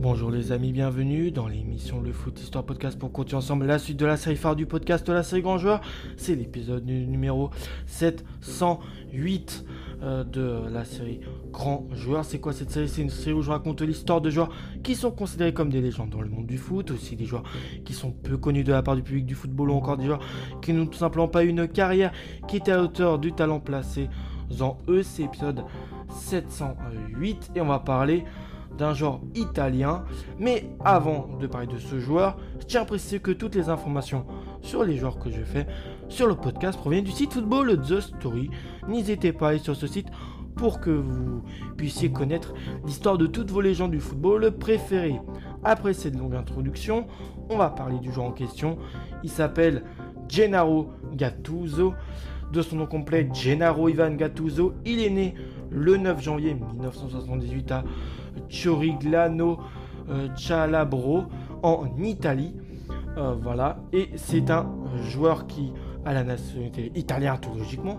Bonjour les amis, bienvenue dans l'émission Le Foot Histoire Podcast pour continuer ensemble la suite de la série phare du podcast de la série Grand Joueur. C'est l'épisode numéro 708 euh, de la série Grand Joueur. C'est quoi cette série? C'est une série où je raconte l'histoire de joueurs qui sont considérés comme des légendes dans le monde du foot, aussi des joueurs qui sont peu connus de la part du public du football ou encore des joueurs qui n'ont tout simplement pas une carrière qui était à hauteur du talent placé en eux. C'est l'épisode 708 et on va parler d'un genre italien. Mais avant de parler de ce joueur, je tiens à préciser que toutes les informations sur les joueurs que je fais sur le podcast proviennent du site Football The Story. N'hésitez pas à aller sur ce site pour que vous puissiez connaître l'histoire de toutes vos légendes du football préférées. Après cette longue introduction, on va parler du joueur en question. Il s'appelle Gennaro Gattuso. De son nom complet, Gennaro Ivan Gattuso. Il est né le 9 janvier 1978 à Cioriglano euh, Cialabro en Italie. Euh, voilà, et c'est un joueur qui a la nationalité italienne tout logiquement.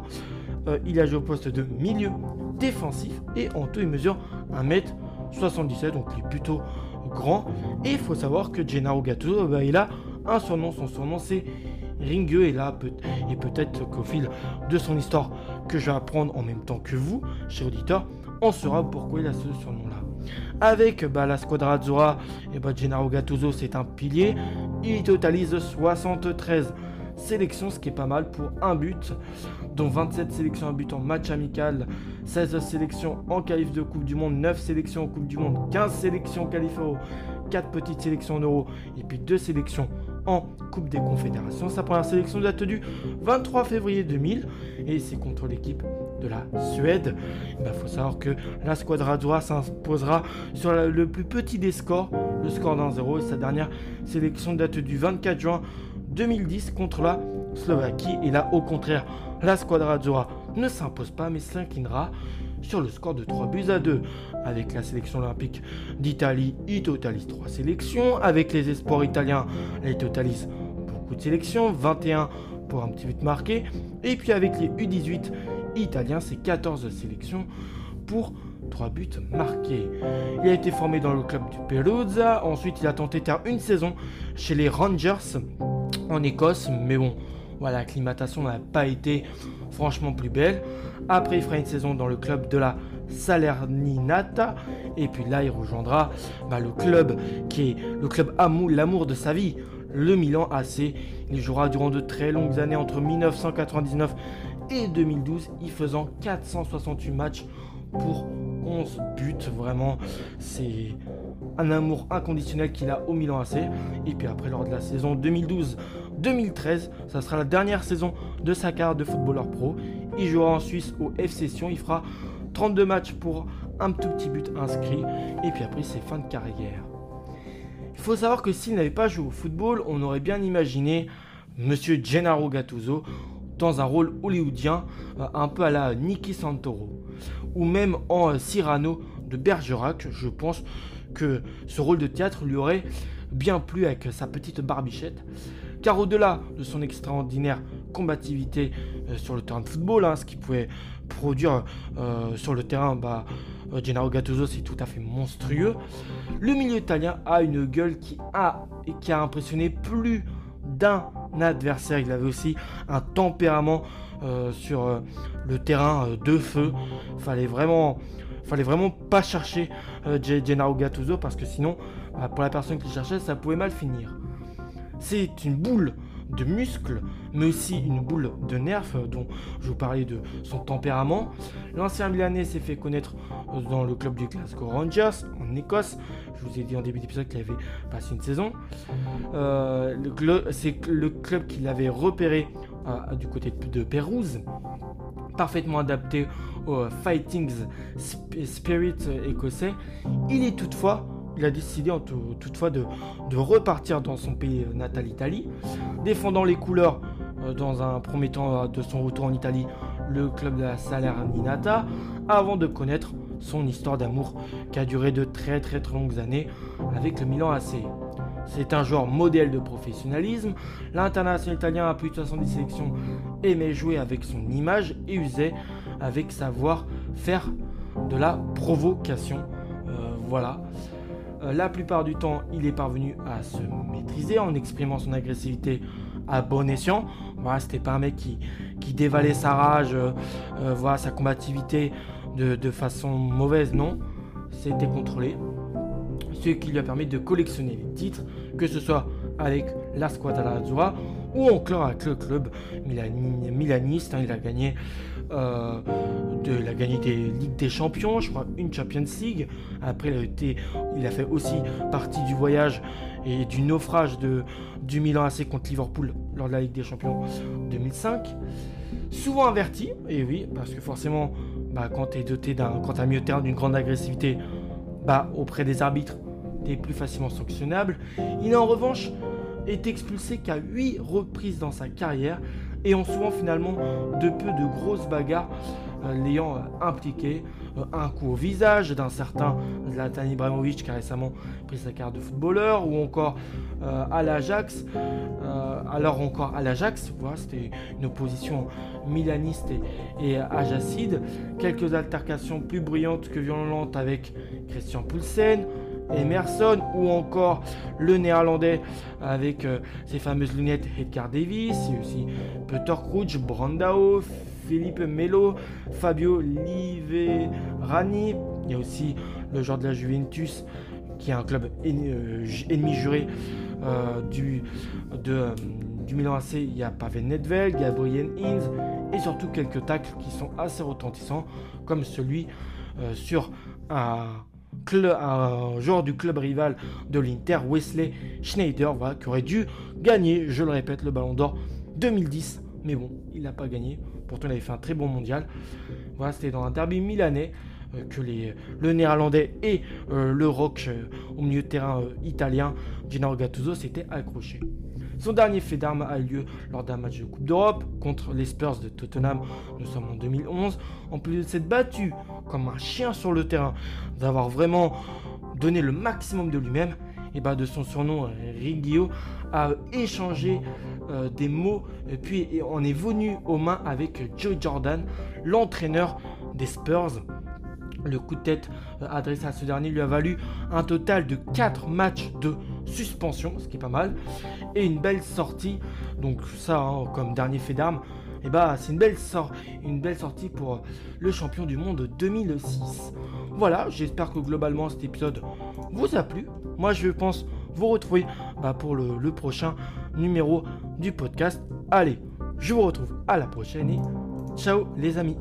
Euh, il a joué au poste de milieu défensif et en tout il mesure 1m77, donc il est plutôt grand. Et il faut savoir que Gennaro Gattuso, bah, il a un surnom, son surnom c'est Ringue et là peut et peut-être qu'au fil de son histoire que je vais apprendre en même temps que vous, cher auditeur, on saura pourquoi il a ce surnom-là. Avec bah, la Squadra Azzurra, et bah, Gennaro Gattuso c'est un pilier, il totalise 73 sélections, ce qui est pas mal pour un but, dont 27 sélections en but en match amical, 16 sélections en qualif de Coupe du Monde, 9 sélections en Coupe du Monde, 15 sélections en qualif euro, 4 petites sélections en euro, et puis 2 sélections en Coupe des Confédérations. Sa première sélection date du 23 février 2000 et c'est contre l'équipe de la Suède. Il bah, faut savoir que la Squadra Azzurra s'imposera sur le plus petit des scores, le score d'un 0 et sa dernière sélection date du 24 juin 2010 contre la Slovaquie. Et là, au contraire, la Squadra Azzurra ne s'impose pas mais s'inclinera sur le score de 3 buts à 2. Avec la sélection olympique d'Italie, il totalise 3 sélections. Avec les espoirs italiens, il totalise beaucoup de sélections, 21 pour un petit but marqué. Et puis avec les U18 italiens, c'est 14 sélections pour 3 buts marqués. Il a été formé dans le club du Perugia. Ensuite, il a tenté faire une saison chez les Rangers en Écosse. Mais bon, voilà, l'acclimatation n'a pas été franchement plus belle. Après, il fera une saison dans le club de la Salerninata. Et puis là, il rejoindra bah, le club qui est le club amour, l'amour de sa vie, le Milan AC. Il jouera durant de très longues années entre 1999 et 2012, y faisant 468 matchs pour 11 buts. Vraiment, c'est un amour inconditionnel qu'il a au Milan AC. Et puis après, lors de la saison 2012-2013, ça sera la dernière saison de sa carrière de footballeur pro. Il jouera en Suisse au FC Sion. Il fera 32 matchs pour un tout petit but inscrit. Et puis après, c'est fin de carrière. Il faut savoir que s'il n'avait pas joué au football, on aurait bien imaginé Monsieur Gennaro Gattuso dans un rôle hollywoodien, euh, un peu à la Nicky Santoro, ou même en euh, Cyrano de Bergerac. Je pense que ce rôle de théâtre lui aurait bien plu avec sa petite barbichette. Car au-delà de son extraordinaire combativité euh, sur le terrain de football, hein, ce qu'il pouvait produire sur le terrain, bah, Gennaro Gattuso c'est tout à fait monstrueux. Le milieu italien a une gueule qui a et qui a impressionné plus d'un adversaire. Il avait aussi un tempérament sur le terrain de feu. Fallait vraiment fallait vraiment pas chercher euh, Gennaro Gattuso parce que sinon, bah, pour la personne qui cherchait, ça pouvait mal finir. C'est une boule de muscles, mais aussi une boule de nerfs, euh, dont je vous parlais de son tempérament. L'ancien Milanais s'est fait connaître euh, dans le club du Glasgow Rangers en Écosse. Je vous ai dit en début d'épisode qu'il avait passé une saison. c'est le club qu'il avait repéré du côté de Pérouse parfaitement adapté au fighting spirit écossais. Il est toutefois, il a décidé toutefois de, repartir dans son pays natal Italie, défendant les couleurs euh, dans un premier temps euh, de son retour en Italie, le club de la Salernitana, avant de connaître son histoire d'amour qui a duré de très très très longues années avec le Milan AC. C'est un joueur modèle de professionnalisme. L'international italien a plus de 70 sélections, aimait jouer avec son image et usait avec savoir faire de la provocation. Euh, voilà. Euh, la plupart du temps, il est parvenu à se maîtriser en exprimant son agressivité à bon escient. Voilà, c'était pas un mec qui, dévalait sa rage, euh, euh, voilà, sa combativité de, de façon mauvaise, non. C'était contrôlé. Ce qui lui a permis de collectionner les titres, que ce soit avec la Squadra Azzurra ou encore avec le club milaniste. Hein, il a gagné, euh, de, il a des Ligues des Champions, je crois une Champions League. Après, il a, été, fait aussi partie du voyage et du naufrage de, du Milan AC contre Liverpool lors de la Ligue des Champions 2005. Souvent averti, et oui, parce que forcément, bah, quand tu es doté d'un, quand as mieux terrain d'une grande agressivité, bah, auprès des arbitres, tu plus facilement sanctionnable. Il a en revanche est expulsé qu'à 8 reprises dans sa carrière et ont souvent finalement de peu de grosses bagarres euh, l'ayant euh, impliqué. Euh, un coup au visage d'un certain Zlatan Ibrahimovic qui a récemment pris sa carte de footballeur ou encore à l'Ajax. alors encore à l'Ajax, voilà, c'était une opposition milaniste et, et ajacide. Quelques altercations plus brillantes que violentes avec Christian Poulsen. Emerson ou encore le néerlandais avec euh, ses fameuses lunettes Edgar Davis, et aussi Peter Crouch, Brandao, Philippe Melo, Fabio Liverani, il y a aussi le joueur de la Juventus qui est un club euh, ennemi juré euh, du, Milan AC, il y a Pavel Nedved, Gabriel Inz et surtout quelques tacles qui sont assez retentissants comme celui sur un un joueur du club rival de l'Inter, Wesley Schneider, qui aurait dû gagner, je le répète, le Ballon d'Or 2010. Mais bon, il n'a pas gagné. Pourtant, il avait fait un très bon mondial. Voilà, c'était dans un derby milanais euh, que le néerlandais et euh, le rock euh, au milieu de terrain italien, Gennaro Gattuso, s'étaient accrochés. Son dernier fait d'armes a eu lieu lors d'un match de Coupe d'Europe contre les Spurs de Tottenham. Nous sommes en 2011. En plus de s'être battu comme un chien sur le terrain, d'avoir vraiment donné le maximum de lui-même, et bah de son surnom Riggio a échangé euh, des mots et puis on est venu aux mains avec Joe Jordan, l'entraîneur des Spurs. Le coup de tête euh, adressé à ce dernier lui a valu un total de 4 matchs de suspension, ce qui est pas mal, et une belle sortie. Donc ça, hein, comme dernier fait d'armes, et eh bah c'est une belle, une belle sortie pour euh, le champion du monde 2006. Voilà, j'espère que globalement cet épisode vous a plu. Moi je pense vous retrouver bah, pour le, le prochain numéro du podcast. Allez, je vous retrouve à la prochaine et ciao les amis.